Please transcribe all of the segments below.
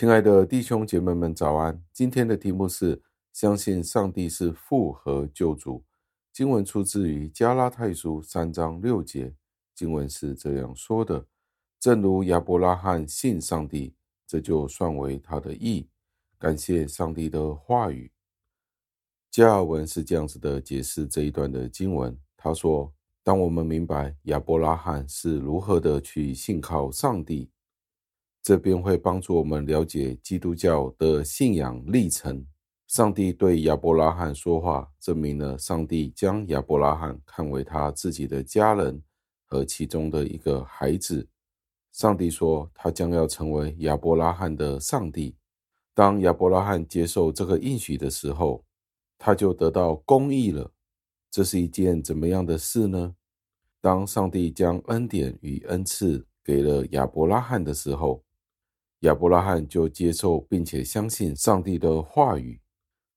亲爱的弟兄姐妹们，早安！今天的题目是相信上帝是复合救主。经文出自于加拉太书三章六节，经文是这样说的：正如亚伯拉罕信上帝，这就算为他的义。感谢上帝的话语。加尔文是这样子的解释这一段的经文。他说：当我们明白亚伯拉罕是如何的去信靠上帝。这边会帮助我们了解基督教的信仰历程。上帝对亚伯拉罕说话，证明了上帝将亚伯拉罕看为他自己的家人和其中的一个孩子。上帝说，他将要成为亚伯拉罕的上帝。当亚伯拉罕接受这个应许的时候，他就得到公义了。这是一件怎么样的事呢？当上帝将恩典与恩赐给了亚伯拉罕的时候，亚伯拉罕就接受并且相信上帝的话语，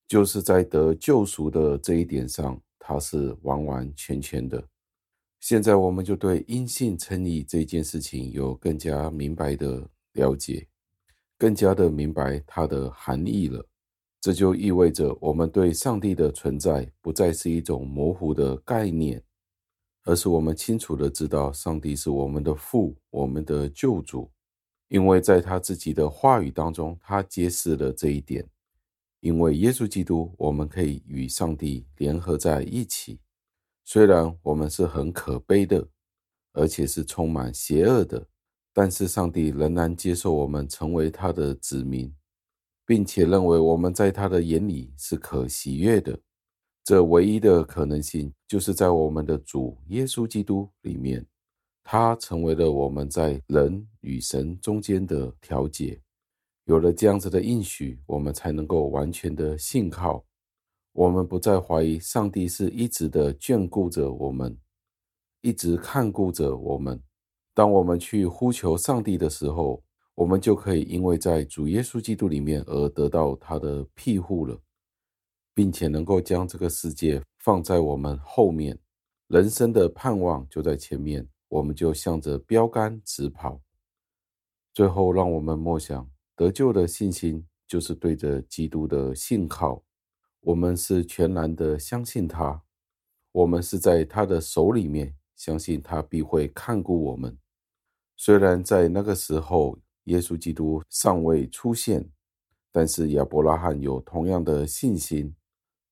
就是在得救赎的这一点上，他是完完全全的。现在我们就对因信称义这件事情有更加明白的了解，更加的明白它的含义了。这就意味着我们对上帝的存在不再是一种模糊的概念，而是我们清楚的知道上帝是我们的父，我们的救主。因为在他自己的话语当中，他揭示了这一点。因为耶稣基督，我们可以与上帝联合在一起。虽然我们是很可悲的，而且是充满邪恶的，但是上帝仍然接受我们成为他的子民，并且认为我们在他的眼里是可喜悦的。这唯一的可能性，就是在我们的主耶稣基督里面。他成为了我们在人与神中间的调解。有了这样子的应许，我们才能够完全的信靠。我们不再怀疑上帝是一直的眷顾着我们，一直看顾着我们。当我们去呼求上帝的时候，我们就可以因为在主耶稣基督里面而得到他的庇护了，并且能够将这个世界放在我们后面，人生的盼望就在前面。我们就向着标杆直跑。最后，让我们默想得救的信心，就是对着基督的信靠。我们是全然的相信他，我们是在他的手里面，相信他必会看顾我们。虽然在那个时候，耶稣基督尚未出现，但是亚伯拉罕有同样的信心。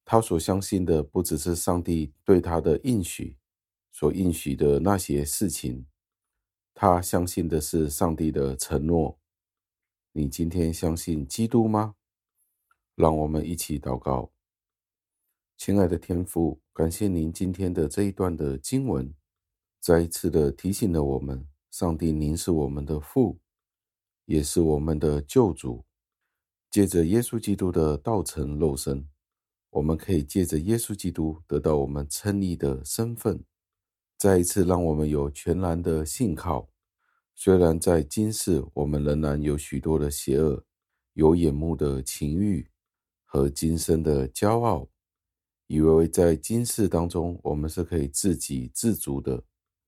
他所相信的，不只是上帝对他的应许。所应许的那些事情，他相信的是上帝的承诺。你今天相信基督吗？让我们一起祷告。亲爱的天父，感谢您今天的这一段的经文，再一次的提醒了我们：上帝，您是我们的父，也是我们的救主。借着耶稣基督的道成肉身，我们可以借着耶稣基督得到我们称义的身份。再一次，让我们有全然的信靠。虽然在今世，我们仍然有许多的邪恶、有眼目的情欲和今生的骄傲，以为在今世当中我们是可以自给自足的。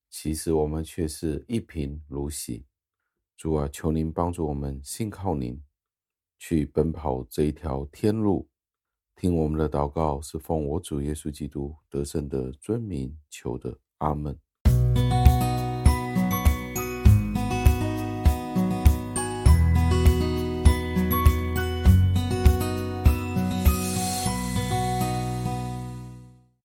其实我们却是一贫如洗。主啊，求您帮助我们信靠您，去奔跑这一条天路。听我们的祷告，是奉我主耶稣基督得胜的尊名求的。阿门。